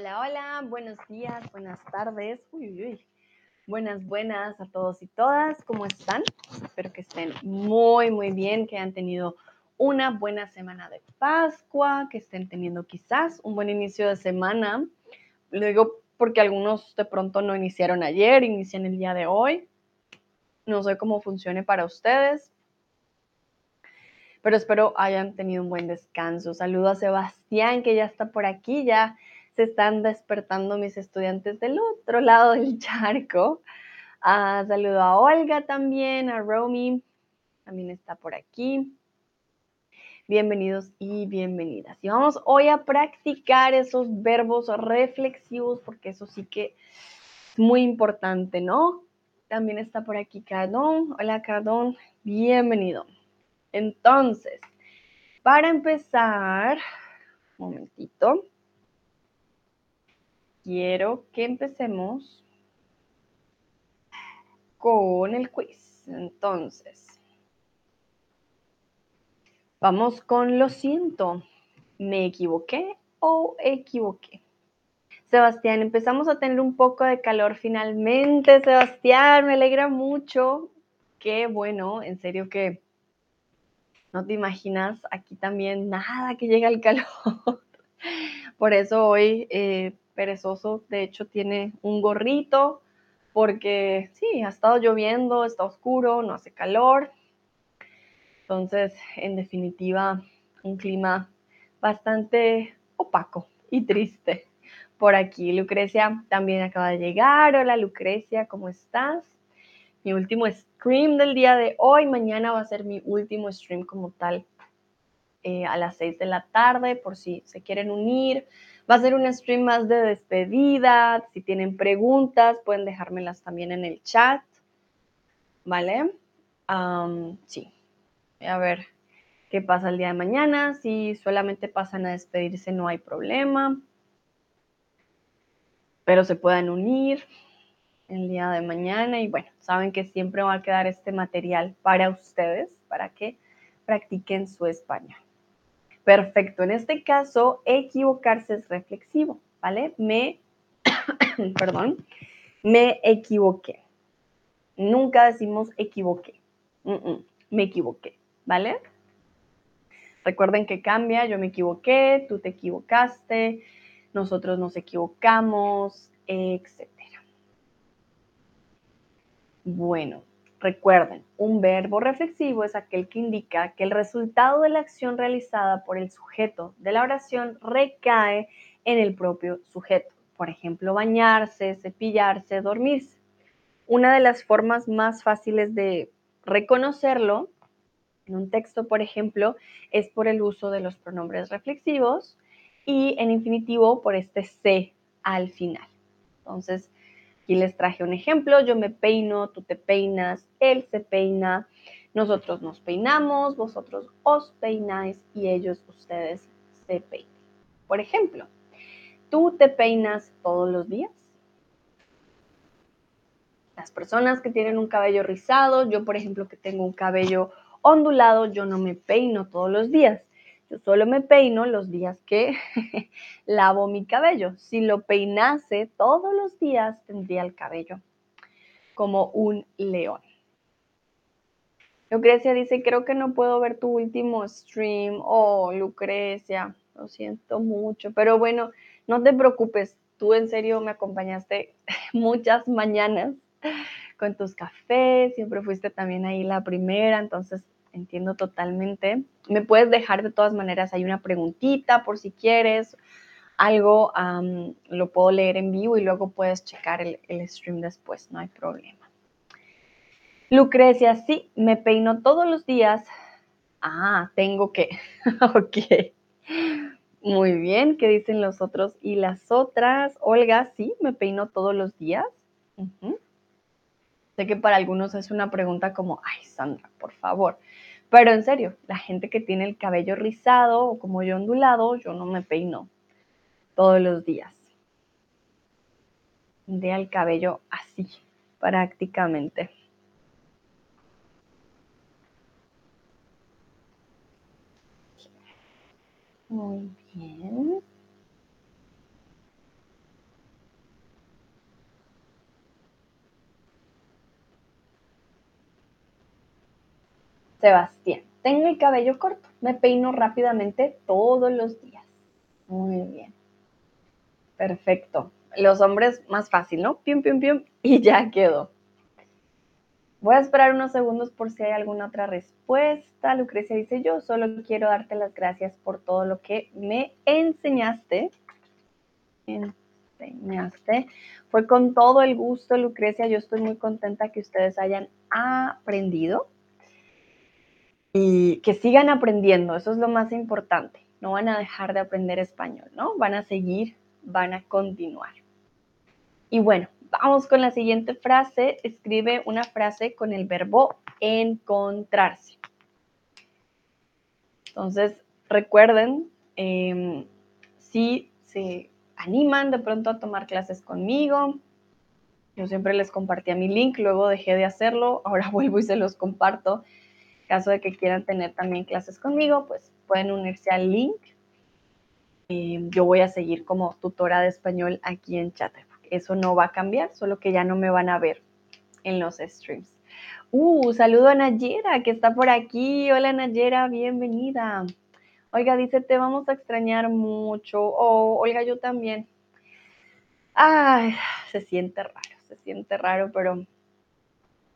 Hola, hola, buenos días, buenas tardes, uy, uy, buenas, buenas a todos y todas, ¿cómo están? Espero que estén muy, muy bien, que hayan tenido una buena semana de Pascua, que estén teniendo quizás un buen inicio de semana. Lo digo porque algunos de pronto no iniciaron ayer, inician el día de hoy. No sé cómo funcione para ustedes, pero espero hayan tenido un buen descanso. Saludo a Sebastián, que ya está por aquí, ya se están despertando mis estudiantes del otro lado del charco. Ah, saludo a Olga también, a Romy, también está por aquí. Bienvenidos y bienvenidas. Y vamos hoy a practicar esos verbos reflexivos, porque eso sí que es muy importante, ¿no? También está por aquí Cardón. Hola Cardón, bienvenido. Entonces, para empezar, un momentito quiero que empecemos con el quiz. Entonces, vamos con lo siento. ¿Me equivoqué o equivoqué? Sebastián, empezamos a tener un poco de calor finalmente. Sebastián, me alegra mucho. Qué bueno, en serio que no te imaginas aquí también nada que llega el calor. Por eso hoy eh, perezoso, de hecho, tiene un gorrito porque sí, ha estado lloviendo, está oscuro, no hace calor. Entonces, en definitiva, un clima bastante opaco y triste por aquí. Lucrecia también acaba de llegar. Hola Lucrecia, ¿cómo estás? Mi último stream del día de hoy. Mañana va a ser mi último stream como tal eh, a las 6 de la tarde por si se quieren unir. Va a ser un stream más de despedida. Si tienen preguntas, pueden dejármelas también en el chat. ¿Vale? sí. Voy a ver qué pasa el día de mañana. Si solamente pasan a despedirse, no hay problema. Pero se puedan unir el día de mañana. Y bueno, saben que siempre va a quedar este material para ustedes, para que practiquen su español. Perfecto, en este caso, equivocarse es reflexivo, ¿vale? Me, perdón, me equivoqué. Nunca decimos equivoqué. me equivoqué, ¿vale? Recuerden que cambia, yo me equivoqué, tú te equivocaste, nosotros nos equivocamos, etc. Bueno, Recuerden, un verbo reflexivo es aquel que indica que el resultado de la acción realizada por el sujeto de la oración recae en el propio sujeto. Por ejemplo, bañarse, cepillarse, dormirse. Una de las formas más fáciles de reconocerlo en un texto, por ejemplo, es por el uso de los pronombres reflexivos y en infinitivo por este se al final. Entonces, Aquí les traje un ejemplo, yo me peino, tú te peinas, él se peina, nosotros nos peinamos, vosotros os peináis y ellos, ustedes se peinan. Por ejemplo, tú te peinas todos los días. Las personas que tienen un cabello rizado, yo por ejemplo que tengo un cabello ondulado, yo no me peino todos los días. Yo solo me peino los días que lavo mi cabello. Si lo peinase todos los días, tendría el cabello como un león. Lucrecia dice, creo que no puedo ver tu último stream. Oh, Lucrecia, lo siento mucho. Pero bueno, no te preocupes. Tú en serio me acompañaste muchas mañanas con tus cafés. Siempre fuiste también ahí la primera. Entonces, entiendo totalmente. Me puedes dejar de todas maneras hay una preguntita por si quieres, algo lo puedo leer en vivo y luego puedes checar el, el stream después, no hay problema. Lucrecia, sí, me peino todos los días. Ah, tengo que. ok. Muy bien, ¿qué dicen los otros y las otras? Olga, sí, me peino todos los días. Sé que para algunos es una pregunta como, ay, Sandra, por favor. Pero en serio, la gente que tiene el cabello rizado o como yo ondulado, yo no me peino todos los días. De el cabello así, prácticamente. Muy bien. Sebastián, tengo el cabello corto, me peino rápidamente todos los días. Muy bien. Perfecto. Los hombres más fácil, ¿no? Pium, pium, pium y ya quedó. Voy a esperar unos segundos por si hay alguna otra respuesta. Lucrecia dice, yo solo quiero darte las gracias por todo lo que me enseñaste. Enseñaste. Fue con todo el gusto, Lucrecia. Yo estoy muy contenta que ustedes hayan aprendido y que sigan aprendiendo. Eso es lo más importante. No van a dejar de aprender español, ¿no? Van a seguir, van a continuar. Y bueno, Vamos con la siguiente frase. Escribe una frase con el verbo encontrarse. Entonces, recuerden, em, si se animan de pronto a tomar clases conmigo, yo siempre les compartía mi link, luego dejé de hacerlo, ahora vuelvo y se los comparto. Caso de que quieran tener también clases conmigo, pues pueden unirse al link. Em, yo voy a seguir como tutora de español aquí en Chatter eso no va a cambiar, solo que ya no me van a ver en los streams. Uh, saludo a Nayera que está por aquí. Hola Nayera, bienvenida. Oiga, dice, te vamos a extrañar mucho. Oh, oiga, yo también. Ay, se siente raro, se siente raro, pero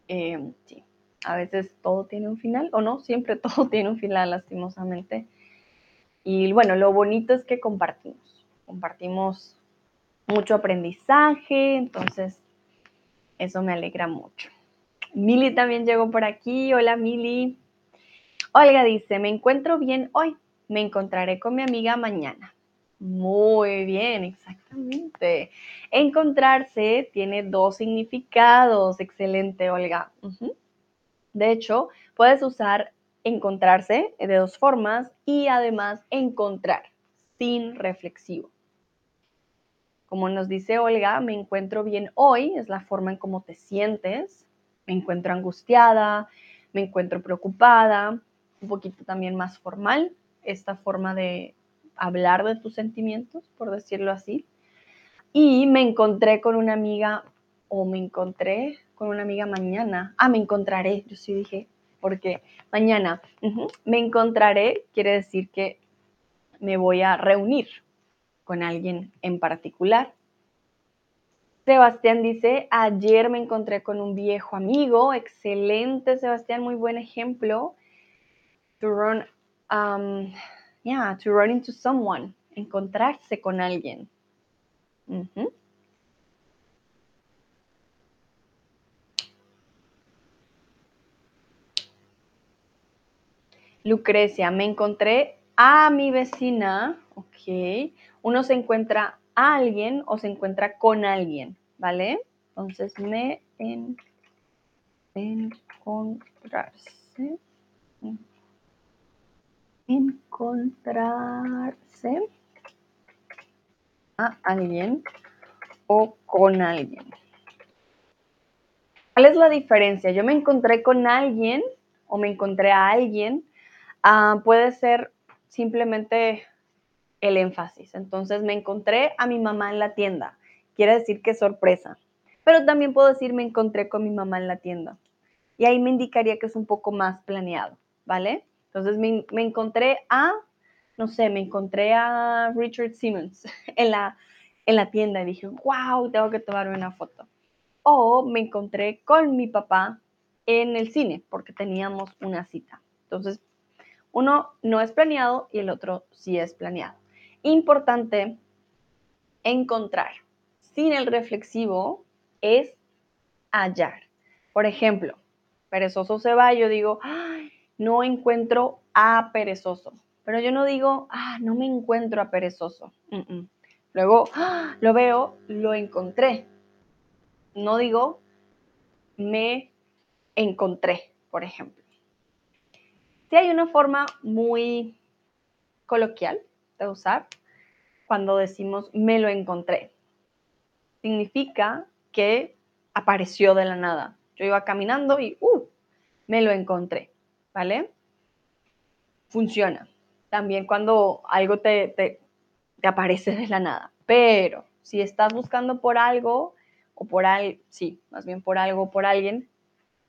eh, sí, a veces todo tiene un final, o no, siempre todo tiene un final, lastimosamente. Y bueno, lo bonito es que compartimos, compartimos mucho aprendizaje, entonces eso me alegra mucho. Mili también llegó por aquí. Hola Mili. Olga dice, me encuentro bien hoy, me encontraré con mi amiga mañana. Muy bien, exactamente. Encontrarse tiene dos significados. Excelente, Olga. De hecho, puedes usar encontrarse de dos formas y además encontrar sin reflexivo. Como nos dice Olga, me encuentro bien hoy, es la forma en cómo te sientes. Me encuentro angustiada, me encuentro preocupada, un poquito también más formal, esta forma de hablar de tus sentimientos, por decirlo así. Y me encontré con una amiga, o me encontré con una amiga mañana. Ah, me encontraré, yo sí dije, porque mañana me encontraré quiere decir que me voy a reunir con alguien en particular. Sebastián dice, ayer me encontré con un viejo amigo, excelente Sebastián, muy buen ejemplo. To run, um, yeah, to run into someone, encontrarse con alguien. Lucrecia, me encontré a mi vecina, ok, uno se encuentra a alguien o se encuentra con alguien, ¿vale? Entonces, me en, encontrarse. Encontrarse a alguien o con alguien. ¿Cuál es la diferencia? Yo me encontré con alguien o me encontré a alguien. Ah, puede ser simplemente el énfasis. Entonces me encontré a mi mamá en la tienda. Quiere decir que sorpresa. Pero también puedo decir me encontré con mi mamá en la tienda. Y ahí me indicaría que es un poco más planeado, ¿vale? Entonces me, encontré a, no sé, me encontré a Richard Simmons en la, en la tienda y dije, wow, tengo que tomarme una foto. O me encontré con mi papá en el cine porque teníamos una cita. Entonces, uno no es planeado y el otro sí es planeado importante encontrar sin el reflexivo es hallar. Por ejemplo, perezoso se va, yo digo, no encuentro a perezoso. Pero yo no digo, ah, no me encuentro a perezoso. Luego lo veo, lo encontré. No digo, me encontré, por ejemplo. Hay una forma muy coloquial de usar cuando decimos me lo encontré. Significa que apareció de la nada. Yo iba caminando y uh, me lo encontré, ¿vale? Funciona. También cuando algo te, te, aparece de la nada. Pero si estás buscando por algo o por algo, sí, más bien por algo o por alguien,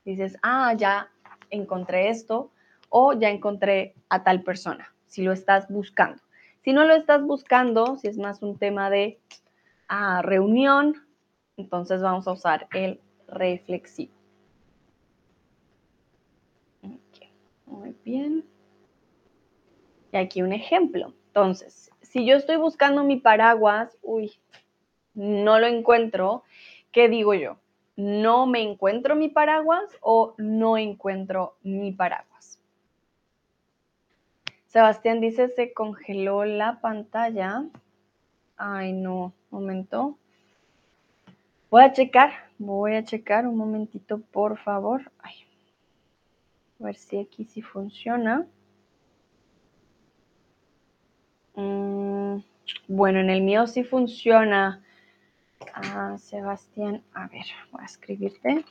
dices, ah, ya encontré esto o ya encontré a tal persona, si lo estás buscando. Si no lo estás buscando, si es más un tema de ah, reunión, entonces vamos a usar el reflexivo. Muy bien. Y aquí un ejemplo. Entonces, si yo estoy buscando mi paraguas, uy, no lo encuentro, ¿qué digo yo? ¿No me encuentro mi paraguas o no encuentro mi paraguas? Sebastián dice, se congeló la pantalla. Ay, no, momento. Voy a checar, voy a checar un momentito, por favor. a ver si aquí sí funciona. Mm, bueno, en el mío sí funciona. Ah, Sebastián, a ver, voy a escribirte.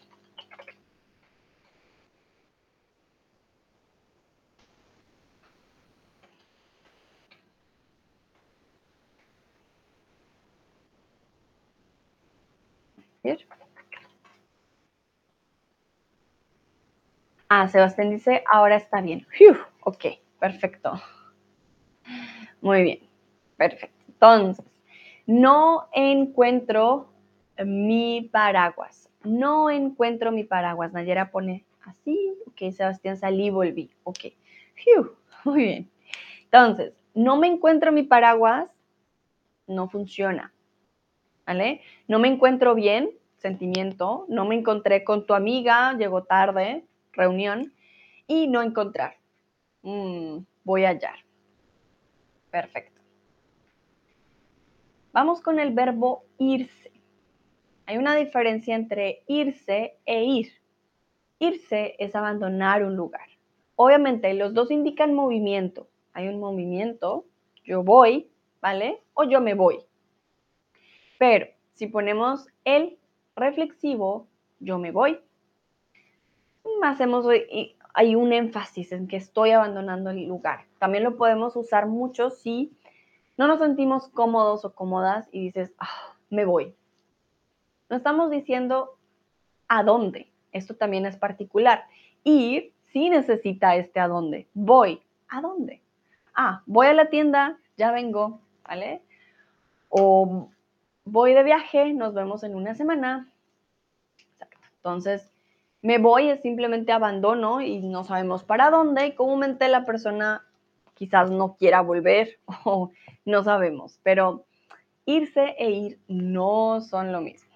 Ah, Sebastián dice, ahora está bien. ok, perfecto. Muy bien, perfecto. Entonces, no encuentro mi paraguas. No encuentro mi paraguas. Nayera pone así. Ok, Sebastián salí, volví. Ok. muy bien. Entonces, no me encuentro mi paraguas. No funciona. ¿Vale? No me encuentro bien. Sentimiento. No me encontré con tu amiga. Llegó tarde. Reunión. Y no encontrar. Mm, voy a hallar. Perfecto. Vamos con el verbo irse. Hay una diferencia entre irse e ir. Irse es abandonar un lugar. Obviamente los dos indican movimiento. Hay un movimiento, yo voy, ¿vale? O yo me voy. Pero si ponemos el reflexivo, yo me voy, hacemos, hay un énfasis en que estoy abandonando el lugar. También lo podemos usar mucho si no nos sentimos cómodos o cómodas y dices, ah, me voy. No estamos diciendo a dónde. Esto también es particular. Ir sí necesita este a dónde. Voy. ¿A dónde? Ah, voy a la tienda, ya vengo, ¿vale? O voy de viaje, nos vemos en una semana. Exacto. Entonces, me voy es simplemente abandono y no sabemos para dónde y comúnmente la persona quizás no quiera volver o no sabemos, pero irse e ir no son lo mismo.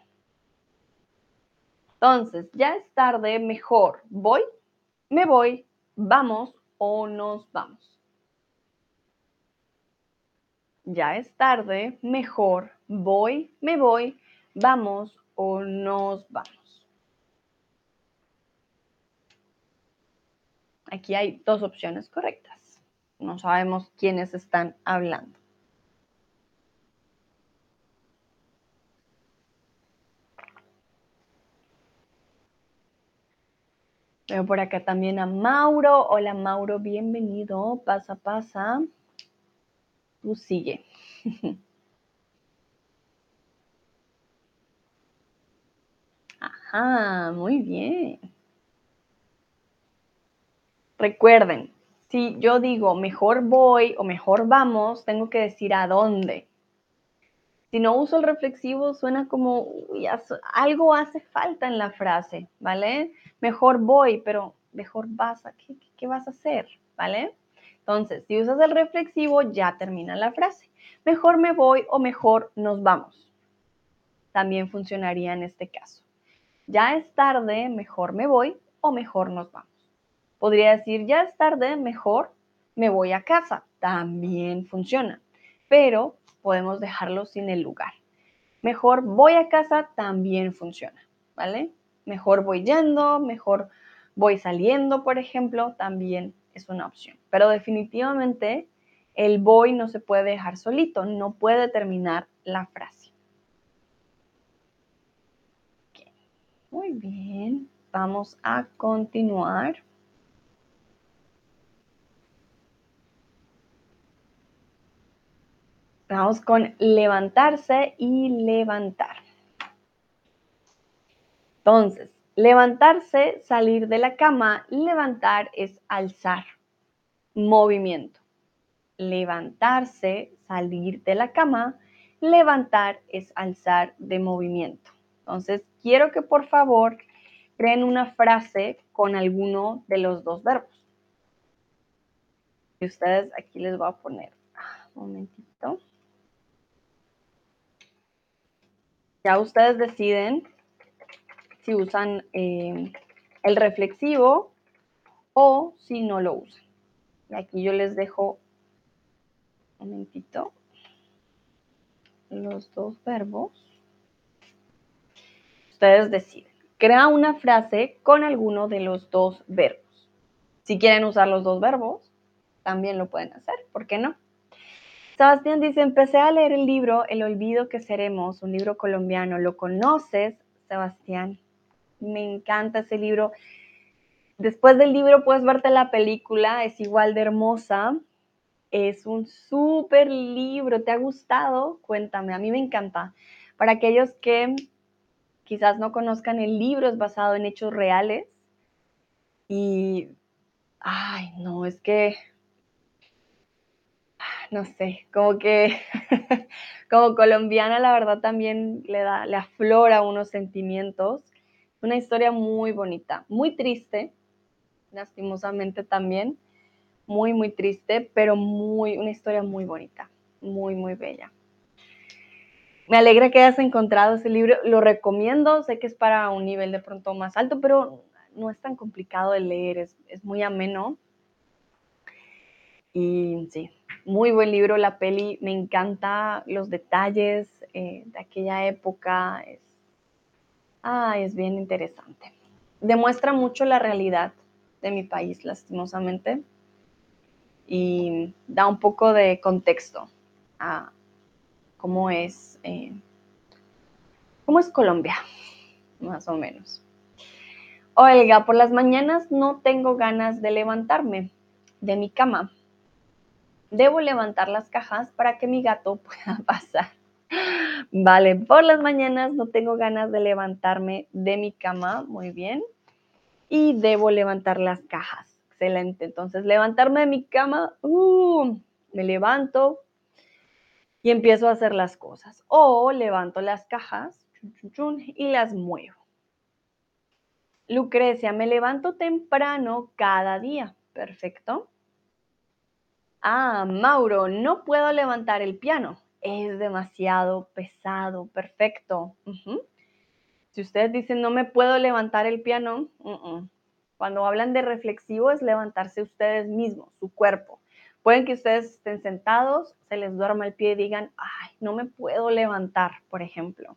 Entonces, ya es tarde, mejor voy, me voy, vamos o nos vamos. Ya es tarde, mejor voy, me voy, vamos o nos vamos. Aquí hay dos opciones correctas. No sabemos quiénes están hablando. Veo por acá también a Mauro. Hola Mauro, bienvenido. Pasa, pasa. Tú sigue. Ajá, muy bien. Recuerden, si yo digo mejor voy o mejor vamos, tengo que decir a dónde. Si no uso el reflexivo, suena como algo hace falta en la frase, ¿vale? Mejor voy, pero mejor vas a, ¿qué, qué vas a hacer? ¿Vale? Entonces, si usas el reflexivo, ya termina la frase. Mejor me voy o mejor nos vamos. También funcionaría en este caso. Ya es tarde, mejor me voy o mejor nos vamos. Podría decir, ya es tarde, mejor me voy a casa. También funciona. Pero podemos dejarlo sin el lugar. Mejor voy a casa también funciona, ¿vale? Mejor voy yendo, mejor voy saliendo, por ejemplo, también es una opción. Pero definitivamente el voy no se puede dejar solito, no puede terminar la frase. Muy bien, vamos a continuar. Vamos con levantarse y levantar. Entonces, levantarse, salir de la cama, levantar es alzar, movimiento. Levantarse, salir de la cama. Levantar es alzar de movimiento. Entonces, quiero que por favor creen una frase con alguno de los dos verbos. Y ustedes aquí les voy a poner, ah, un momentito. Ya ustedes deciden si usan eh, el reflexivo o si no lo usan. Y aquí yo les dejo un momentito los dos verbos. Ustedes deciden. Crea una frase con alguno de los dos verbos. Si quieren usar los dos verbos, también lo pueden hacer. ¿Por qué no? Sebastián dice, empecé a leer el libro El olvido que seremos, un libro colombiano. ¿Lo conoces, Sebastián? Me encanta ese libro. Después del libro puedes verte la película, es igual de hermosa. Es un súper libro. ¿Te ha gustado? Cuéntame, a mí me encanta. Para aquellos que quizás no conozcan, el libro es basado en hechos reales. Y, ay, no, es que, no sé, como que, como colombiana, la verdad también le da, le aflora unos sentimientos. Una historia muy bonita, muy triste, lastimosamente también, muy, muy triste, pero muy, una historia muy bonita, muy, muy bella. Me alegra que hayas encontrado ese libro, lo recomiendo, sé que es para un nivel de pronto más alto, pero no es tan complicado de leer, es, muy ameno. Y sí, muy buen libro, la peli, me encanta los detalles eh, de aquella época, es, es bien interesante. Demuestra mucho la realidad de mi país, lastimosamente, y da un poco de contexto a cómo es, eh, cómo es Colombia, más o menos. Olga, por las mañanas no tengo ganas de levantarme de mi cama. Debo levantar las cajas para que mi gato pueda pasar. Vale, por las mañanas no tengo ganas de levantarme de mi cama. Muy bien y debo levantar las cajas. Excelente. Entonces, levantarme de mi cama, uh, me levanto y empiezo a hacer las cosas. O levanto las cajas y las muevo. Lucrecia, me levanto temprano cada día. Perfecto. Ah, Mauro, no puedo levantar el piano. Es demasiado pesado. Perfecto. Si ustedes dicen no me puedo levantar el piano, cuando hablan de reflexivo es levantarse ustedes mismos, su cuerpo. Pueden que ustedes estén sentados, se les duerma el pie y digan, ay, no me puedo levantar, por ejemplo.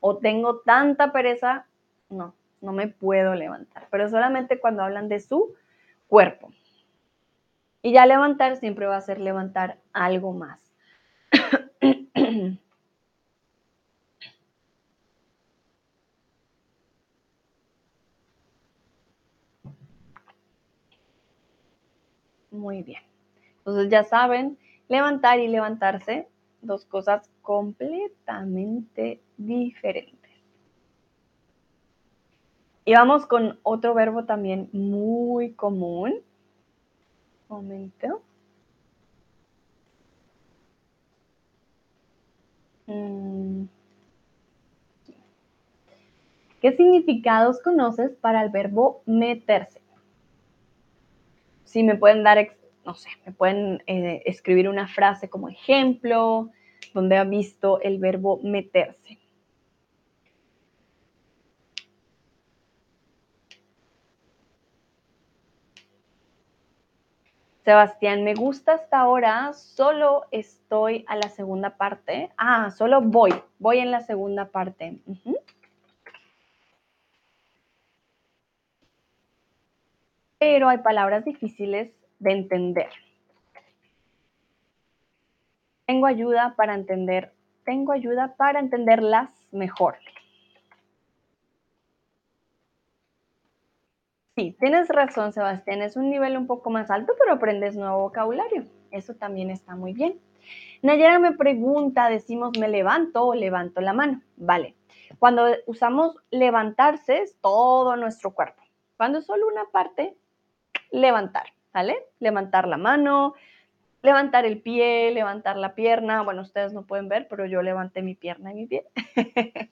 O tengo tanta pereza, no, no me puedo levantar. Pero solamente cuando hablan de su cuerpo. Y ya levantar siempre va a ser levantar algo más. Muy bien. Entonces ya saben, levantar y levantarse, dos cosas completamente diferentes. Y vamos con otro verbo también muy común. Momento. Mm. ¿Qué significados conoces para el verbo meterse? si me pueden dar, no sé, me pueden eh, escribir una frase como ejemplo, donde ha visto el verbo meterse. Sebastián, me gusta hasta ahora, solo estoy a la segunda parte. Ah, solo voy, voy en la segunda parte pero hay palabras difíciles de entender. Tengo ayuda para entender, tengo ayuda para entenderlas mejor. Sí, tienes razón, Sebastián, es un nivel un poco más alto, pero aprendes nuevo vocabulario. Eso también está muy bien. Nayara me pregunta, decimos me levanto o levanto la mano. Vale. Cuando usamos levantarse es todo nuestro cuerpo. Cuando es solo una parte, levantar. ¿vale? Levantar la mano, levantar el pie, levantar la pierna. Bueno, ustedes no pueden ver, pero yo levanté mi pierna y mi pie.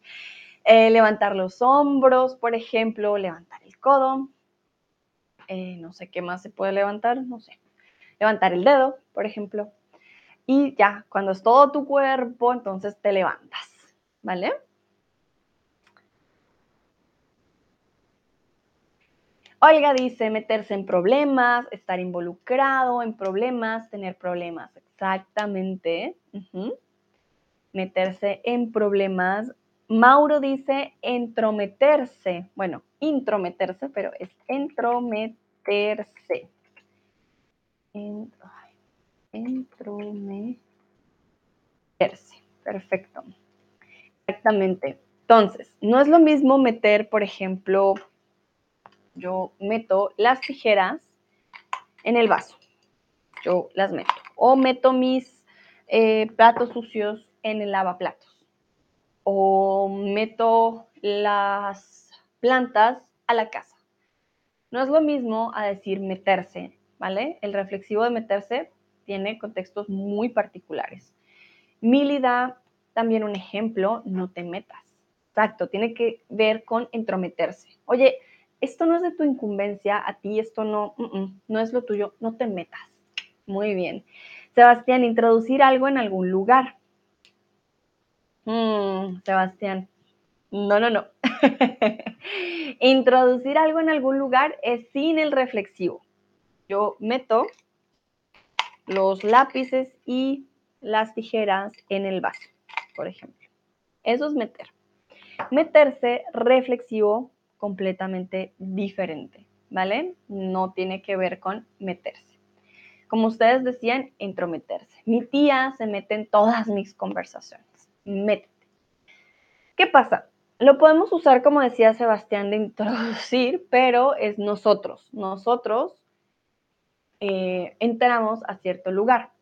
Eh, levantar los hombros, por ejemplo, levantar el codo. Eh, no sé qué más se puede levantar, no sé. Levantar el dedo, por ejemplo. Y ya, cuando es todo tu cuerpo, entonces te levantas, ¿vale? Olga dice meterse en problemas, estar involucrado en problemas, tener problemas. Exactamente. Meterse en problemas. Mauro dice entrometerse. Bueno, intrometerse, pero es entrometerse. Entrometerse. Perfecto. Exactamente. Entonces, no es lo mismo meter, por ejemplo, yo meto las tijeras en el vaso. Yo las meto. O meto mis eh, platos sucios en el lavaplatos. O meto las plantas a la casa. No es lo mismo a decir meterse, ¿vale? El reflexivo de meterse tiene contextos muy particulares. Mili da también un ejemplo, no te metas. Exacto, tiene que ver con entrometerse. Oye, esto no es de tu incumbencia, a ti esto no, no es lo tuyo, no te metas. Muy bien. Sebastián, introducir algo en algún lugar. Mm, Sebastián, no, no, no. introducir algo en algún lugar es sin el reflexivo. Yo meto los lápices y las tijeras en el vaso, por ejemplo. Eso es meter. Meterse reflexivo completamente diferente, ¿vale? No tiene que ver con meterse. Como ustedes decían, entrometerse. Mi tía se mete en todas mis conversaciones. Métete. ¿Qué pasa? Lo podemos usar, como decía Sebastián, de introducir, pero es nosotros. Nosotros eh, entramos a cierto lugar.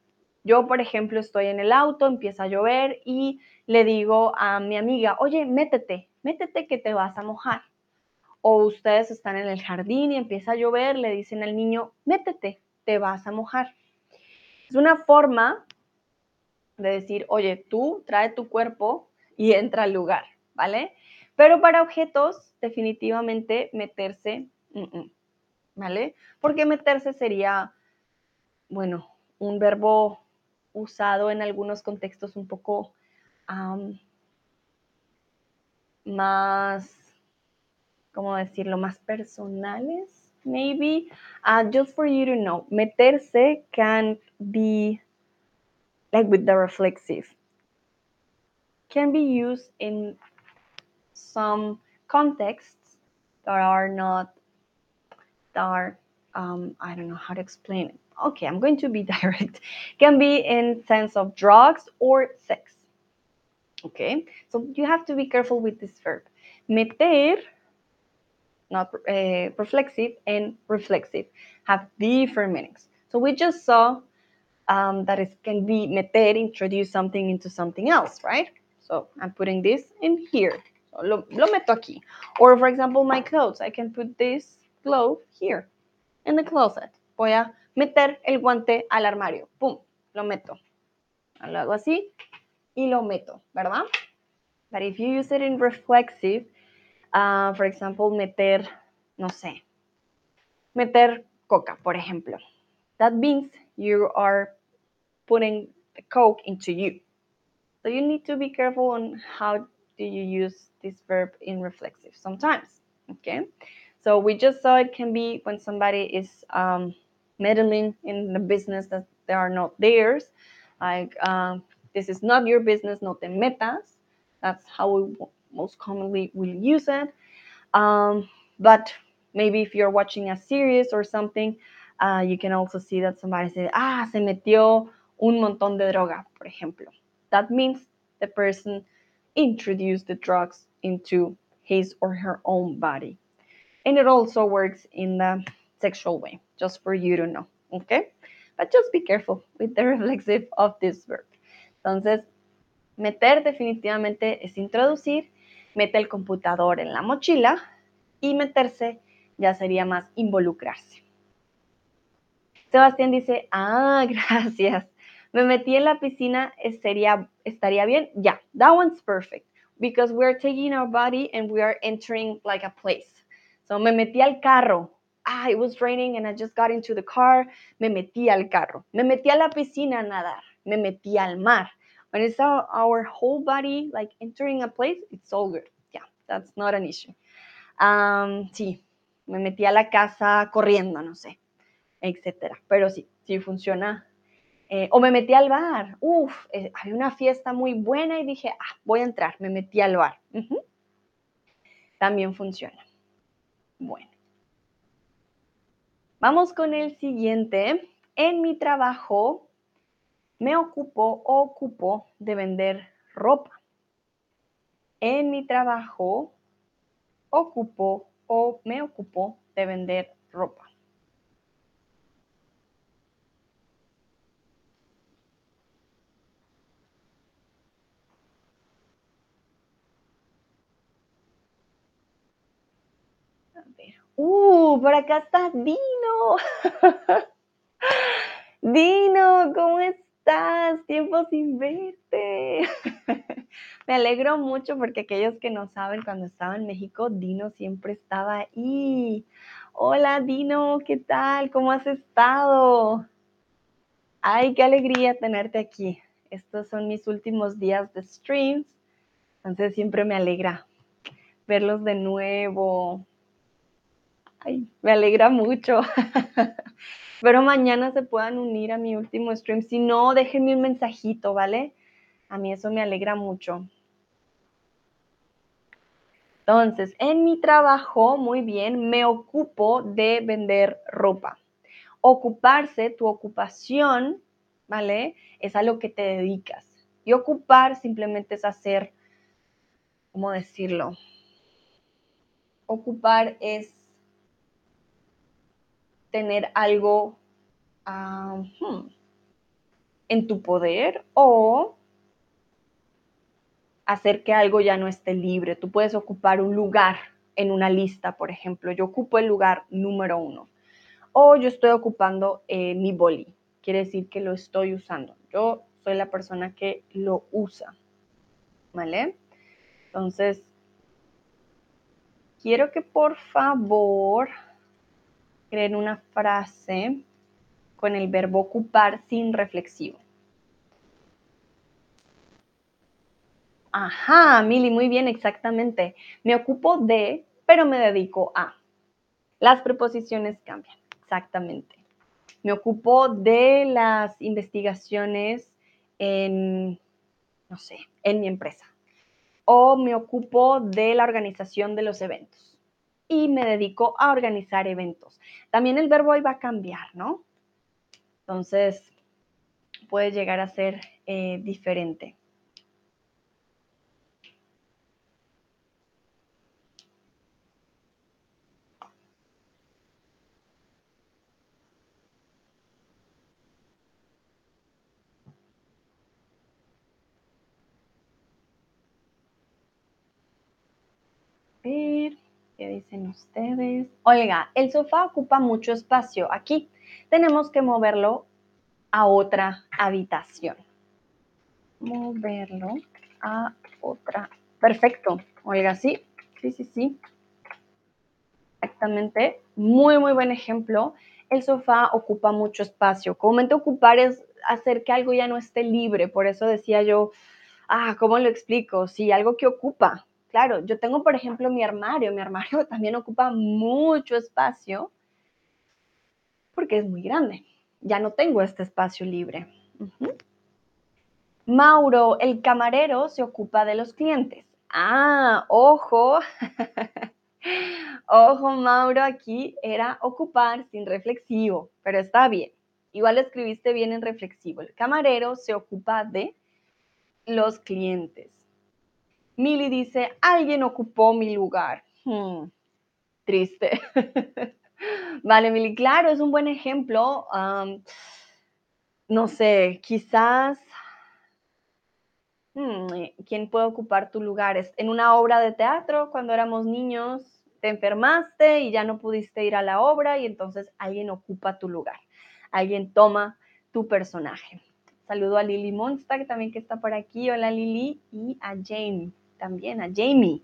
Yo, por ejemplo, estoy en el auto, empieza a llover y le digo a mi amiga, oye, métete, métete que te vas a mojar o ustedes están en el jardín y empieza a llover, le dicen al niño, métete, te vas a mojar. Es una forma de decir, oye, tú trae tu cuerpo y entra al lugar, Pero para objetos, definitivamente meterse, ¿vale? Porque meterse sería, bueno, un verbo usado en algunos contextos un poco más ¿cómo decirlo?, más personales, maybe. Uh, just for you to know, meterse can be like with the reflexive, can be used in some contexts that are not, that are, um, I don't know how to explain it. Okay, I'm going to be direct. Can be in sense of drugs or sex. Okay, so you have to be careful with this verb. Meter not uh, reflexive, and reflexive have different meanings. So we just saw um, that it can be meter, introduce something into something else, right? So I'm putting this in here. Lo, lo meto aquí. Or for example, my clothes. I can put this glove here in the closet. Voy a meter el guante al armario. Pum, lo meto. Lo hago así y lo meto, ¿verdad? But if you use it in reflexive, uh, for example, meter, no sé, meter coca, por ejemplo. That means you are putting the coke into you. So you need to be careful on how do you use this verb in reflexive sometimes. Okay. So we just saw it can be when somebody is um, meddling in the business that they are not theirs. Like um, this is not your business, no te metas. That's how we most commonly will use it. Um, but maybe if you're watching a series or something, uh, you can also see that somebody said, ah, se metió un montón de droga, por ejemplo. That means the person introduced the drugs into his or her own body. And it also works in the sexual way, just for you to know, okay? But just be careful with the reflexive of this verb. Entonces, meter definitivamente es introducir mete el computador en la mochila y meterse ya sería más involucrarse. Sebastián dice, ah, gracias. Me metí en la piscina, estaría bien. Yeah, that one's perfect because we're taking our body and we are entering like a place. So me metí al carro. Ah, it was raining and I just got into the car. Me metí al carro. Me metí a la piscina a nadar. Me metí al mar. When it's our, our whole body like entering a place, it's all good. Yeah, that's not an issue. Um, sí, me metí a la casa corriendo, no sé, etcétera. Pero sí, sí funciona. Eh, o me metí al bar. Uf, eh, había una fiesta muy buena y dije, ah, voy a entrar. Me metí al bar. También funciona. Bueno. Vamos con el siguiente. En mi trabajo me ocupo o ocupo de vender ropa. En mi trabajo ocupo o me ocupo de vender ropa. A ver. Uh, por acá está Dino. Dino, ¿cómo estás? Tiempo sin verte. Me alegro mucho porque aquellos que no saben, cuando estaba en México, Dino siempre estaba ahí. Hola Dino, ¿qué tal? ¿Cómo has estado? Ay, qué alegría tenerte aquí. Estos son mis últimos días de streams, entonces siempre me alegra verlos de nuevo. Ay, me alegra mucho. Espero mañana se puedan unir a mi último stream. Si no, déjenme un mensajito, ¿vale? A mí eso me alegra mucho. Entonces, en mi trabajo, muy bien, me ocupo de vender ropa. Ocuparse, tu ocupación, ¿vale? Es a lo que te dedicas. Y ocupar simplemente es hacer, ¿cómo decirlo? Ocupar es tener algo ah, hmm, en tu poder o hacer que algo ya no esté libre. Tú puedes ocupar un lugar en una lista, por ejemplo. Yo ocupo el lugar número uno. O yo estoy ocupando eh, mi boli. Quiere decir que lo estoy usando. Yo soy la persona que lo usa. ¿Vale? Entonces, quiero que por favor creen una frase con el verbo ocupar sin reflexivo. Ajá, Mili, muy bien, exactamente. Me ocupo de, pero me dedico a. Las preposiciones cambian, exactamente. Me ocupo de las investigaciones en, no sé, en mi empresa. O me ocupo de la organización de los eventos y me dedico a organizar eventos. También el verbo hoy va a cambiar, ¿no? Entonces, puede llegar a ser eh, diferente. ¿Qué dicen ustedes? Olga, el sofá ocupa mucho espacio. Aquí tenemos que moverlo a otra habitación. Moverlo a otra. Perfecto. Olga, sí. Sí, sí, sí. Exactamente. Muy, muy buen ejemplo. El sofá ocupa mucho espacio. Comúnmente ocupar es hacer que algo ya no esté libre. Por eso decía yo, ah, ¿cómo lo explico? Sí, algo que ocupa, Claro, yo tengo, por ejemplo, mi armario. Mi armario también ocupa mucho espacio porque es muy grande. Ya no tengo este espacio libre. Mauro, el camarero se ocupa de los clientes. Ah, ojo. ojo, Mauro, aquí era ocupar sin reflexivo, pero está bien. Igual escribiste bien en reflexivo. El camarero se ocupa de los clientes. Mili dice, alguien ocupó mi lugar. Hmm, triste. vale, Mili, claro, es un buen ejemplo. no sé, quizás... Hmm, ¿Quién puede ocupar tu lugar? En una obra de teatro, cuando éramos niños, te enfermaste y ya no pudiste ir a la obra y entonces alguien ocupa tu lugar, alguien toma tu personaje. Saludo a Lili Monsta, también que está por aquí. Hola Lili. Y a Jamie, también a Jamie.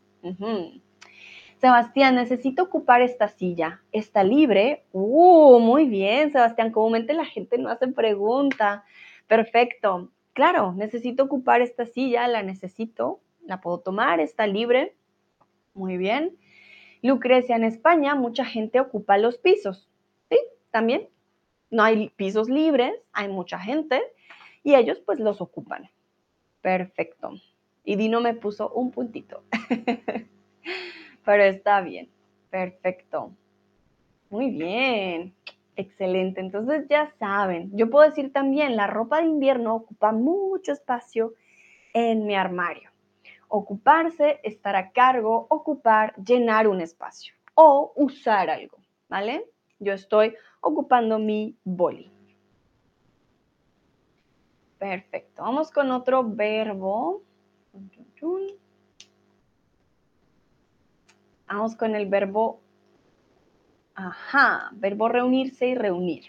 Sebastián, necesito ocupar esta silla. ¿Está libre? Uh, muy bien, Sebastián. Comúnmente la gente no hace pregunta. Perfecto. Claro, necesito ocupar esta silla, la necesito, la puedo tomar, está libre. Muy bien. Lucrecia, en España mucha gente ocupa los pisos. Sí, también. No hay pisos libres, hay mucha gente y ellos pues los ocupan. Perfecto. Y Dino me puso un puntito. Pero está bien. Perfecto. Muy bien. Excelente. Entonces ya saben, yo puedo decir también, la ropa de invierno ocupa mucho espacio en mi armario. Ocuparse, estar a cargo, ocupar, llenar un espacio o usar algo, ¿vale? Yo estoy ocupando mi boli. Perfecto. Vamos con otro verbo. Vamos con el verbo, ajá, verbo reunirse y reunir.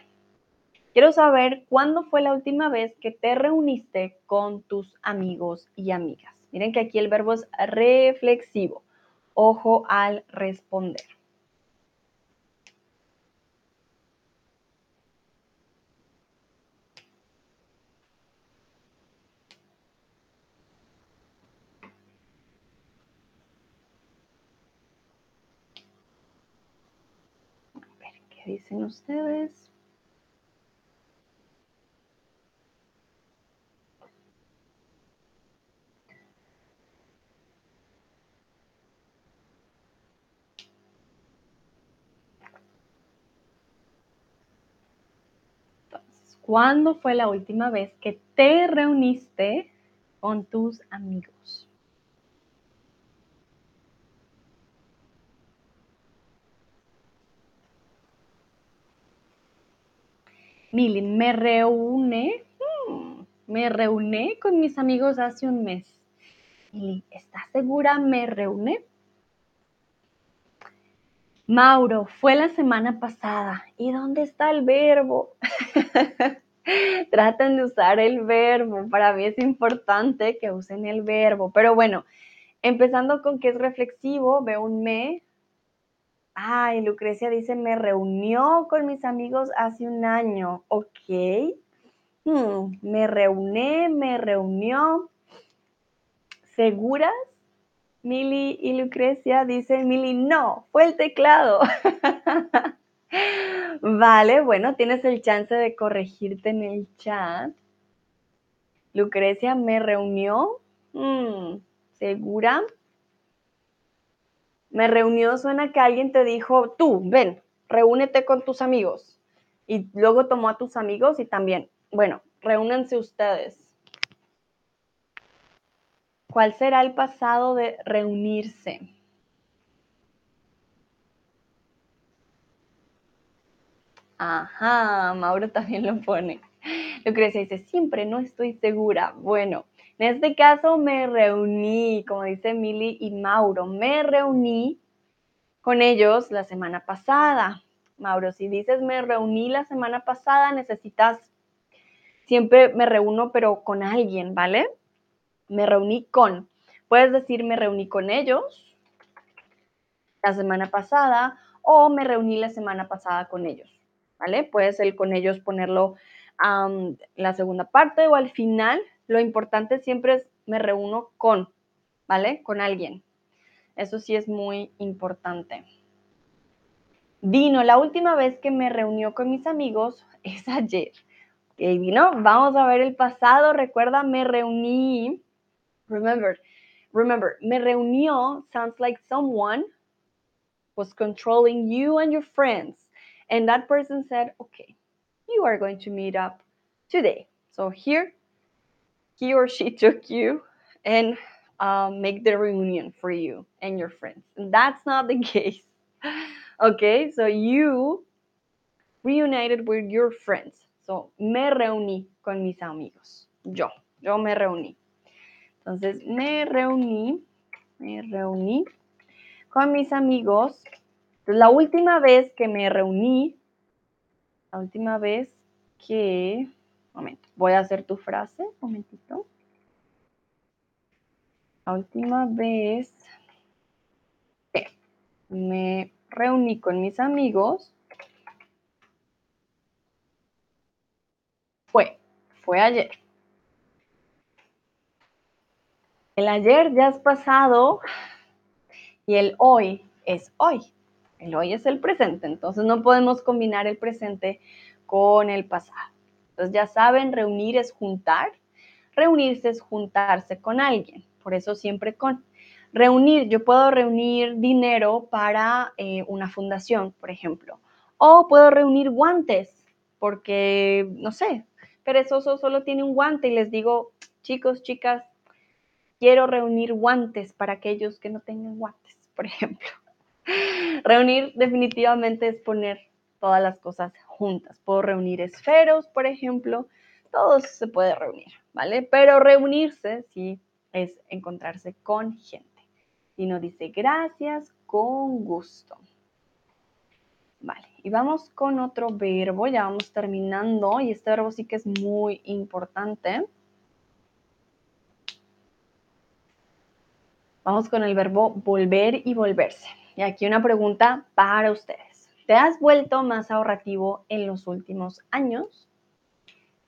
Quiero saber cuándo fue la última vez que te reuniste con tus amigos y amigas. Miren que aquí el verbo es reflexivo. Ojo al responder. Dicen ustedes? Entonces, ¿cuándo fue la última vez que te reuniste con tus amigos? Mili, me reúne, hmm, me reuné con mis amigos hace un mes. Mili, ¿estás segura me reúne? Mauro, fue la semana pasada. ¿Y dónde está el verbo? Traten de usar el verbo. Para mí es importante que usen el verbo. Pero bueno, empezando con que es reflexivo, veo un me, Ay, Lucrecia dice, me reunió con mis amigos hace un año. Ok. Hmm, me reuné, me reunió. ¿Seguras? Mili y Lucrecia dicen, Mili, no, fue el teclado. vale, bueno, tienes el chance de corregirte en el chat. Lucrecia me reunió. Hmm, ¿Segura? Me reunió, suena que alguien te dijo, tú, ven, reúnete con tus amigos. Y luego tomó a tus amigos y también, bueno, reúnanse ustedes. ¿Cuál será el pasado de reunirse? Ajá, Mauro también lo pone. Lucrecia dice, siempre no estoy segura. Bueno, en este caso me reuní, como dice Mili y Mauro, me reuní con ellos la semana pasada. Mauro, si dices me reuní la semana pasada, necesitas, siempre me reúno, pero con alguien, ¿vale? Me reuní con. Puedes decir me reuní con ellos la semana pasada o me reuní la semana pasada con ellos, ¿vale? Puedes el con ellos ponerlo en la segunda parte o al final lo importante siempre es me reúno con, ¿vale? Con alguien. Eso sí es muy importante. Dino, la última vez que me reunió con mis amigos es ayer. Ok, Dino, vamos a ver el pasado. Recuerda, me reuní. Remember, remember, me reunió sounds like someone was controlling you and your friends. And that person said, okay, you are going to meet up today. So here he or she took you and um, make the reunion for you and your friends. And that's not the case. okay, so you reunited with your friends. So, me reuní con mis amigos. Yo, yo me reuní. Entonces, me reuní, me reuní con mis amigos la última vez que me reuní, la última vez que, momento, voy a hacer tu frase, momentito. La última vez que me reuní con mis amigos fue, fue ayer. El ayer ya es pasado y el hoy es hoy. El hoy es el presente, entonces no podemos combinar el presente con el pasado. Entonces ya saben, reunir es juntar, reunirse es juntarse con alguien, por eso siempre con. Reunir, yo puedo reunir dinero para eh, una fundación, por ejemplo, o puedo reunir guantes, porque, no sé, perezoso solo tiene un guante y les digo, chicos, chicas, quiero reunir guantes para aquellos que no tengan guantes, por ejemplo. Reunir definitivamente es poner todas las cosas juntas. Puedo reunir esferos, por ejemplo, todo se puede reunir, ¿vale? Pero reunirse sí es encontrarse con gente. Y nos dice gracias, con gusto. Vale, y vamos con otro verbo, ya vamos terminando, y este verbo sí que es muy importante. Vamos con el verbo volver y volverse. Y aquí una pregunta para ustedes. ¿Te has vuelto más ahorrativo en los últimos años?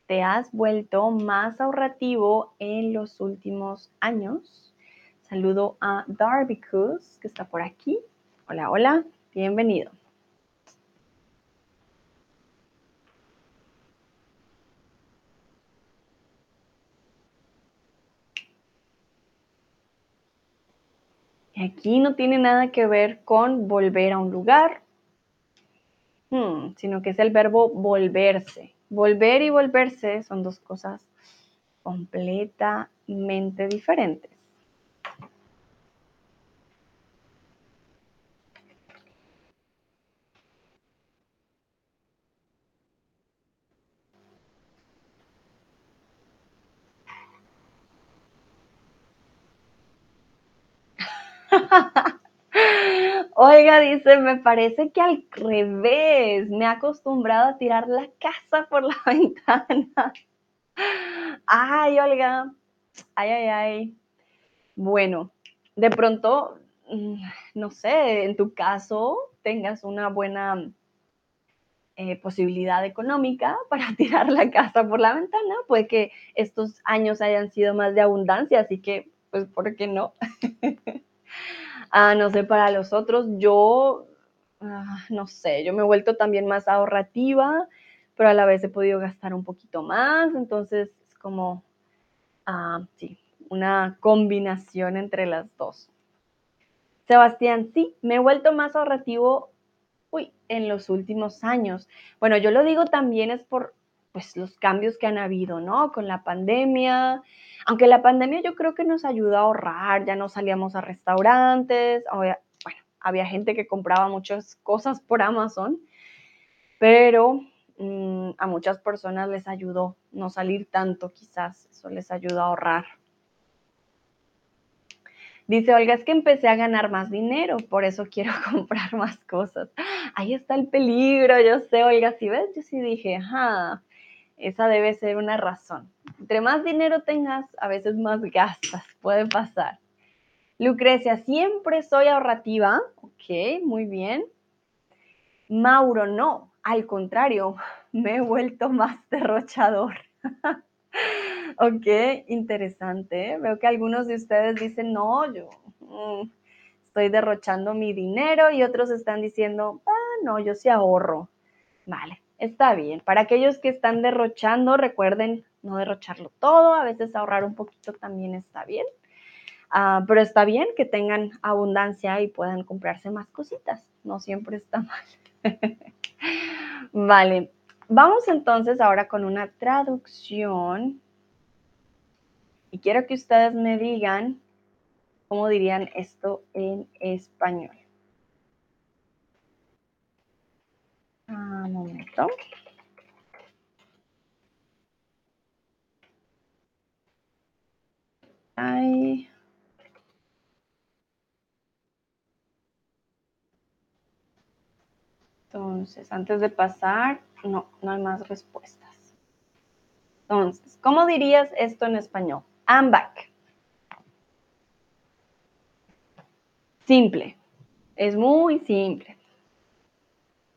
¿Te has vuelto más ahorrativo en los últimos años? Saludo a Darby Cruz, que está por aquí. Hola, hola, bienvenido. Aquí no tiene nada que ver con volver a un lugar, hmm, sino que es el verbo volverse. Volver y volverse son dos cosas completamente diferentes. Dice, me parece que al revés, me he acostumbrado a tirar la casa por la ventana. Ay, Olga, ay, ay, ay. Bueno, de pronto, mm, no sé, en tu caso tengas una buena eh, posibilidad económica para tirar la casa por la ventana, puede que estos años hayan sido más de abundancia, así que, pues, ¿por qué no? Ah, no sé, para los otros, yo, ah, no sé, yo me he vuelto también más ahorrativa, pero a la vez he podido gastar un poquito más, entonces es como, ah, sí, una combinación entre las dos. Sebastián, sí, me he vuelto más ahorrativo, uy, en los últimos años. Bueno, yo lo digo también es por, pues, los cambios que han habido, ¿no? Con la pandemia, aunque la pandemia yo creo que nos ayudó a ahorrar, ya no salíamos a restaurantes, bueno, había gente que compraba muchas cosas por Amazon, pero mm, a muchas personas les ayudó no salir tanto, quizás eso les ayudó a ahorrar. Dice Olga, es que empecé a ganar más dinero, por eso quiero comprar más cosas. Ahí está el peligro, yo sé, Olga, si ves, yo sí dije, ajá, esa debe ser una razón. Entre más dinero tengas, a veces más gastas, puede pasar. Lucrecia, siempre soy ahorrativa. Ok, muy bien. Mauro, no, al contrario, me he vuelto más derrochador. ok, interesante. Veo que algunos de ustedes dicen, no, yo mm, estoy derrochando mi dinero y otros están diciendo, ah, no, yo sí ahorro. Vale, está bien. Para aquellos que están derrochando, recuerden no derrocharlo todo, a veces ahorrar un poquito también está bien. Ah, pero está bien que tengan abundancia y puedan comprarse más cositas, no siempre está mal. vale, vamos entonces ahora con una traducción y quiero que ustedes me digan cómo dirían esto en español. Un momento. Entonces, antes de pasar, no, no hay más respuestas. Entonces, ¿cómo dirías esto en español? I'm back. Simple. Es muy simple.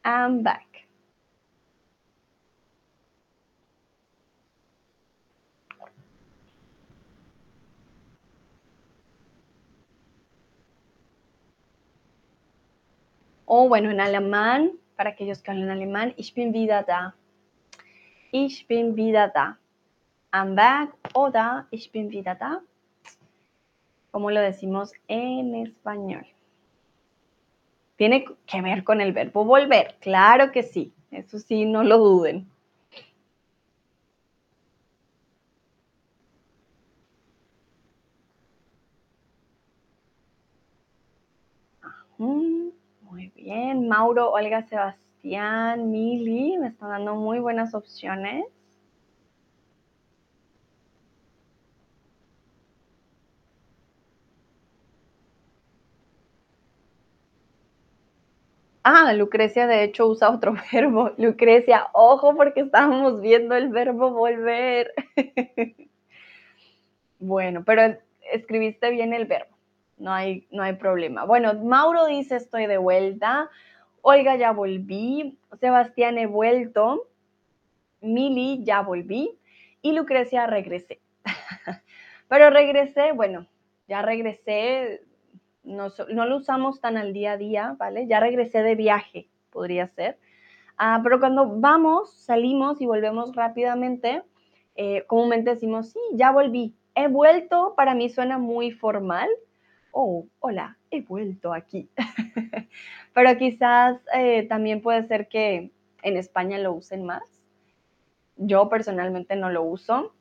I'm back. O bueno, en alemán, para aquellos que hablan alemán, ich bin wieder da. Ich bin wieder da. I'm back oder ich bin wieder da. Como lo decimos en español. Tiene que ver con el verbo volver, claro que sí, eso sí, no lo duden. Muy bien, Mauro, Olga, Sebastián, Mili, me están dando muy buenas opciones. Ah, Lucrecia de hecho usa otro verbo. Lucrecia, ojo porque estábamos viendo el verbo volver. bueno, pero escribiste bien el verbo. No hay, no hay problema. Bueno, Mauro dice estoy de vuelta. Olga ya volví. Sebastián he vuelto. Mili ya volví. Y Lucrecia regresé. pero regresé, bueno, ya regresé no, lo usamos tan al día a día, ¿vale? Ya regresé de viaje, podría ser. Ah, pero cuando vamos, salimos y volvemos rápidamente, eh, comúnmente decimos, sí, ya volví. He vuelto, para mí suena muy formal. Oh, hola, he vuelto aquí. pero quizás eh, también puede ser que en España lo usen más. Yo personalmente no lo uso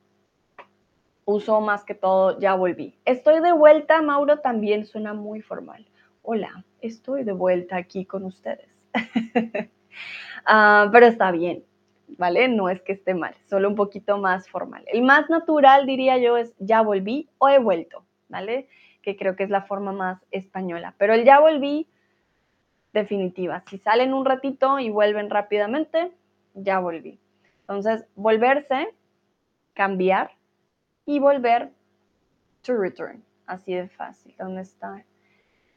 uso más que todo ya volví. Estoy de vuelta, Mauro, también suena muy formal. Hola, estoy de vuelta aquí con ustedes. Ah, pero está bien, ¿vale? No es que esté mal, solo un poquito más formal. El más natural, diría yo, es ya volví o he vuelto, ¿vale? Que creo que es la forma más española. Pero el ya volví, definitiva. Si salen un ratito y vuelven rápidamente, ya volví. Entonces, volverse, cambiar, y volver to return. Así de fácil. ¿Dónde está?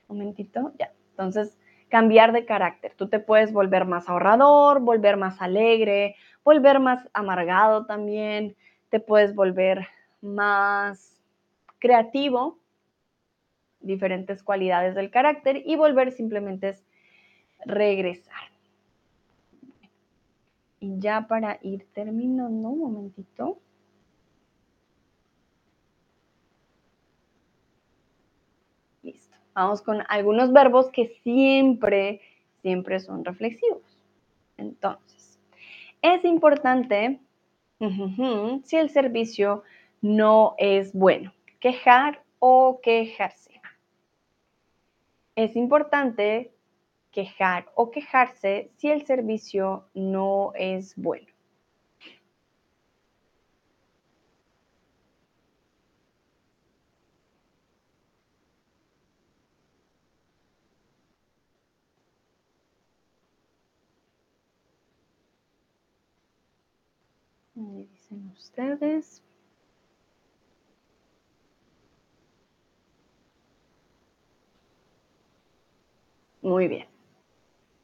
Un momentito. Ya. Entonces, cambiar de carácter. Tú te puedes volver más ahorrador, volver más alegre, volver más amargado también. Te puedes volver más creativo, diferentes cualidades del carácter y volver simplemente es regresar. Y ya para ir terminando, un momentito. Vamos con algunos verbos que siempre, siempre son reflexivos. Entonces, es importante si el servicio no es bueno, quejar o quejarse. Es importante quejar o quejarse si el servicio no es bueno. Ustedes. Muy bien.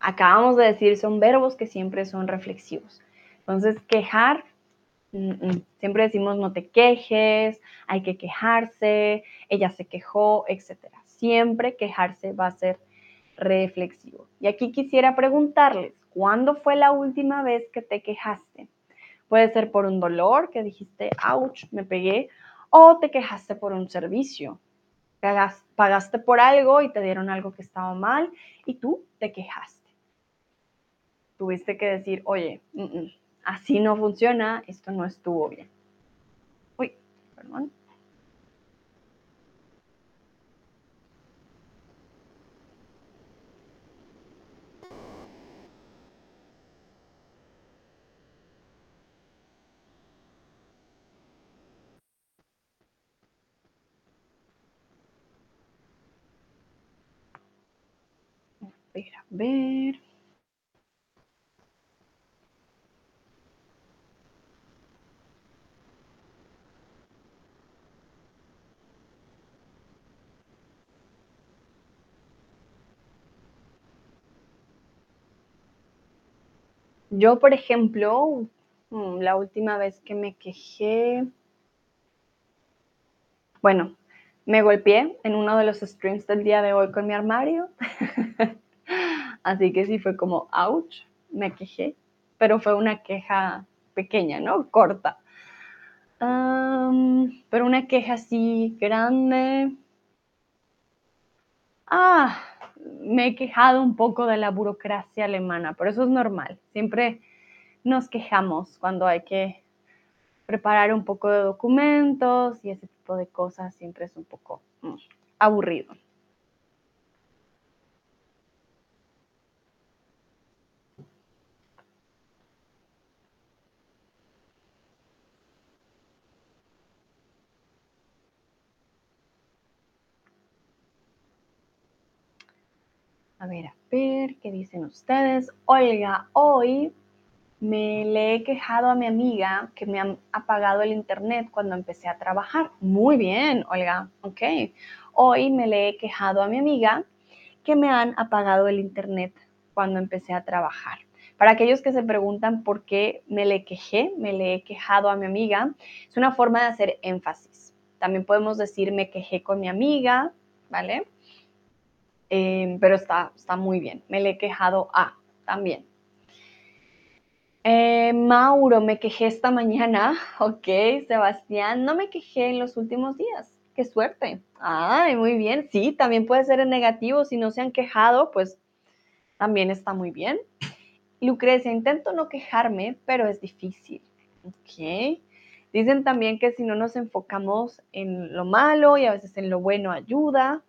Acabamos de decir, son verbos que siempre son reflexivos. Entonces, quejar, siempre decimos no te quejes, hay que quejarse, ella se quejó, etc. Siempre quejarse va a ser reflexivo. Y aquí quisiera preguntarles, ¿cuándo fue la última vez que te quejaste? Puede ser por un dolor que dijiste, ouch, me pegué, o te quejaste por un servicio. Pagaste por algo y te dieron algo que estaba mal y tú te quejaste. Tuviste que decir, oye, así no funciona, esto no estuvo bien. Uy, perdón. ver. Yo, por ejemplo, mm, la última vez que me quejé, bueno, me golpeé en uno de los streams del día de hoy con mi armario. Así que sí fue como, ouch, me quejé. Pero fue una queja pequeña, ¿no? Corta. pero una queja así grande. Ah, me he quejado un poco de la burocracia alemana, pero eso es normal. Siempre nos quejamos cuando hay que preparar un poco de documentos y ese tipo de cosas siempre es un poco mm, aburrido. Ver, a ver, ¿qué dicen ustedes? Olga, hoy me le he quejado a mi amiga que me han apagado el internet cuando empecé a trabajar. Muy bien, Olga, ok. Hoy me le he quejado a mi amiga que me han apagado el internet cuando empecé a trabajar. Para aquellos que se preguntan por qué me le quejé, me le he quejado a mi amiga, es una forma de hacer énfasis. También podemos decir me quejé con mi amiga, ¿vale? Eh, pero está, está muy bien. Me le he quejado a también. Eh, Mauro, me quejé esta mañana. Ok, Sebastián, no me quejé en los últimos días. Qué suerte. Ay, muy bien. Sí, también puede ser en negativo. Si no se han quejado, pues también está muy bien. Lucrecia, intento no quejarme, pero es difícil. Ok. Dicen también que si no nos enfocamos en lo malo y a veces en lo bueno ayuda.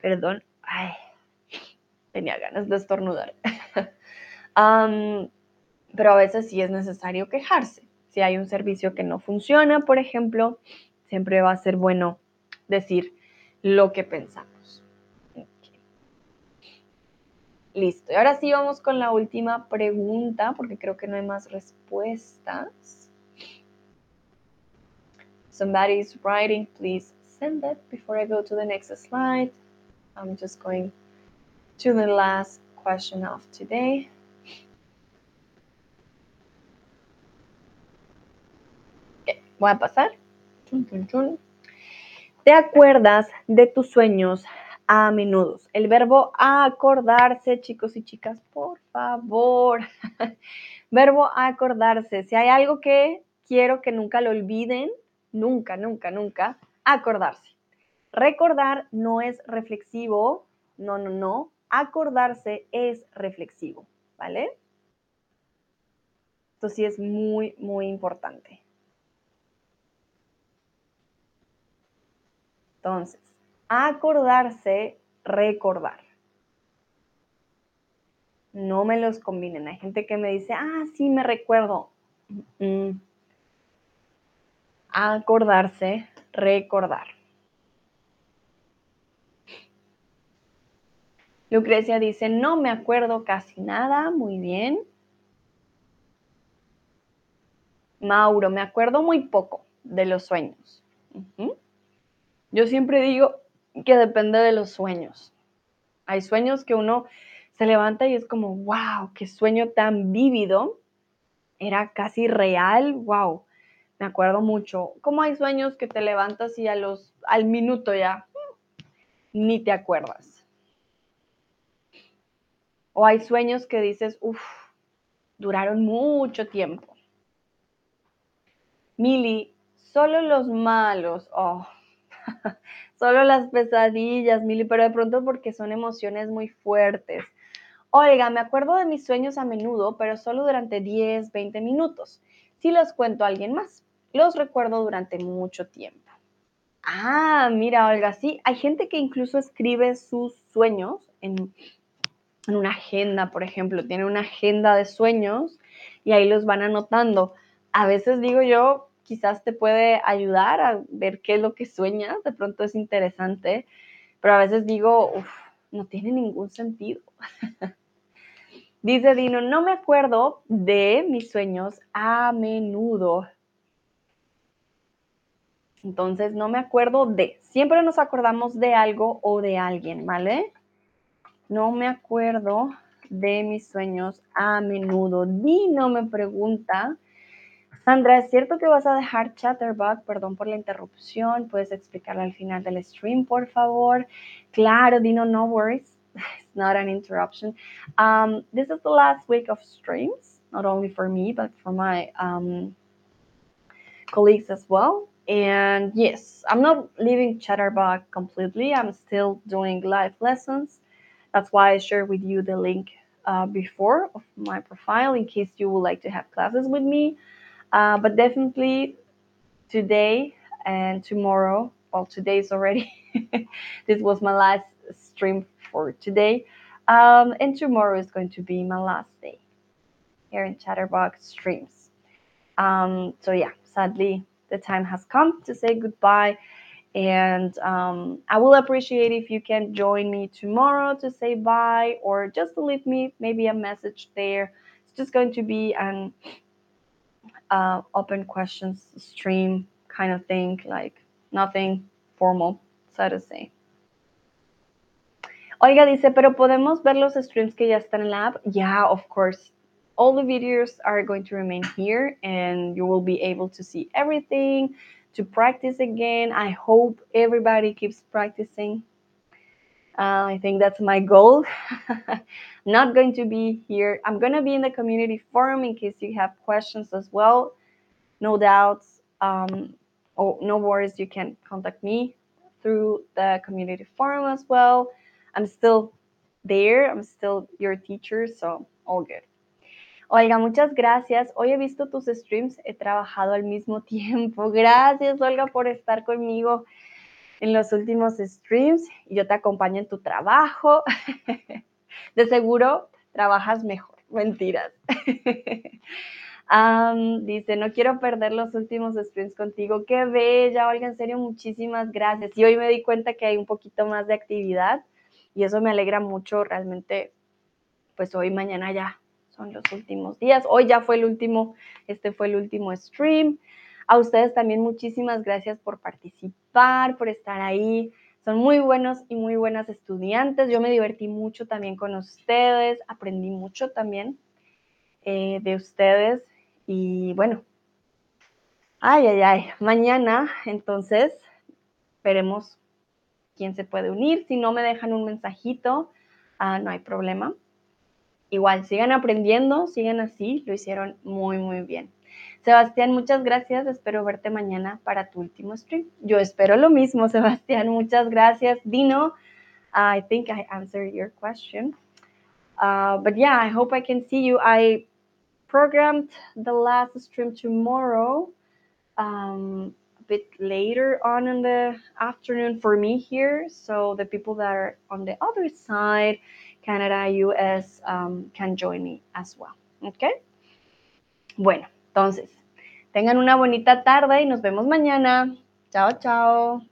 Perdón. Ay, tenía ganas de estornudar. pero a veces sí es necesario quejarse. Si hay un servicio que no funciona, por ejemplo, siempre va a ser bueno decir lo que pensamos. Listo. Y ahora sí vamos con la última pregunta, porque creo que no hay más respuestas. Somebody is writing, please send that before I go to the next slide. I'm just going to the last question of today. Voy a pasar. ¿Te acuerdas de tus sueños a menudo? El verbo acordarse, chicos y chicas, por favor. verbo acordarse. Si hay algo que quiero que nunca lo olviden, nunca, nunca, nunca, acordarse. Recordar no es reflexivo, no, no, no. Acordarse es reflexivo, ¿vale? Esto sí es muy, muy importante. Entonces, acordarse, recordar. No me los combinen. Hay gente que me dice, ah, sí, me recuerdo. Acordarse, recordar. Lucrecia dice, no me acuerdo casi nada, muy bien. Mauro, me acuerdo muy poco de los sueños. Yo siempre digo que depende de los sueños. Hay sueños que uno se levanta y es como, wow, qué sueño tan vívido. Era casi real, wow. Me acuerdo mucho. Como hay sueños que te levantas y a los, al minuto ya ni te acuerdas. O hay sueños que dices, uff, duraron mucho tiempo. Mili, solo los malos. Oh, Solo las pesadillas, Mili, pero de pronto porque son emociones muy fuertes. Oiga, me acuerdo de mis sueños a menudo, pero solo durante 10, 20 minutos. Si los cuento a alguien más, los recuerdo durante mucho tiempo. Ah, mira, Olga, sí, hay gente que incluso escribe sus sueños en, en una agenda, por ejemplo, tiene una agenda de sueños y ahí los van anotando. A veces digo yo, quizás te puede ayudar a ver qué es lo que sueñas, de pronto es interesante, pero a veces digo, uff, no tiene ningún sentido. Dice Dino, no me acuerdo de mis sueños a menudo. Entonces, no me acuerdo de. Siempre nos acordamos de algo o de alguien, ¿vale? No me acuerdo de mis sueños a menudo. Dino me pregunta, Sandra, ¿es cierto que vas a dejar Chatterbug? Perdón por la interrupción. ¿Puedes explicarlo al final del stream, por favor? Claro, Dino, no worries. It's not an interruption. Um, this is the last week of streams, not only for me, but for my um, colleagues as well. And yes, I'm not leaving Chatterbug completely. I'm still doing live lessons. That's why I shared with you the link uh, before of my profile in case you would like to have classes with me. Uh, but definitely today and tomorrow, well, today's already, this was my last stream for today. Um, and tomorrow is going to be my last day here in Chatterbox streams. Um, so yeah, sadly, the time has come to say goodbye. And um, I will appreciate if you can join me tomorrow to say bye or just leave me maybe a message there. It's just going to be an uh, open questions stream kind of thing, like nothing formal, so to say. Oiga, dice, pero podemos ver los streams que ya están en la app. Yeah, of course. All the videos are going to remain here and you will be able to see everything, to practice again. I hope everybody keeps practicing. Uh, I think that's my goal. Not going to be here. I'm going to be in the community forum in case you have questions as well. No doubts. Um, oh, no worries. You can contact me through the community forum as well. I'm still there. I'm still your teacher, so all good. Olga, muchas gracias. Hoy he visto tus streams, he trabajado al mismo tiempo. Gracias, Olga, por estar conmigo en los últimos streams. Yo te acompaño en tu trabajo. De seguro trabajas mejor. Mentiras. Dice, no quiero perder los últimos streams contigo. Qué bella, Olga, en serio, muchísimas gracias. Y hoy me di cuenta que hay un poquito más de actividad y eso me alegra mucho. Realmente, pues hoy, mañana ya son los últimos días. Hoy ya fue el último, este fue el último stream. A ustedes también muchísimas gracias por participar, por estar ahí. Son muy buenos y muy buenas estudiantes. Yo me divertí mucho también con ustedes, aprendí mucho también eh, de ustedes. Y bueno, ay, ay, ay, mañana entonces veremos quién se puede unir. Si no me dejan un mensajito, uh, no hay problema. Igual, sigan aprendiendo, sigan así, lo hicieron muy, muy bien. Sebastián, muchas gracias. Espero verte mañana para tu último stream. Yo espero lo mismo, Sebastián. Muchas gracias. Dino, I think I answered your question. Uh, but yeah, I hope I can see you. I programmed the last stream tomorrow. Um, bit later on in the afternoon for me here. So the people that are on the other side, Canada, US, um, can join me as well. Okay? Bueno, entonces, tengan una bonita tarde y nos vemos mañana. Chao, chao.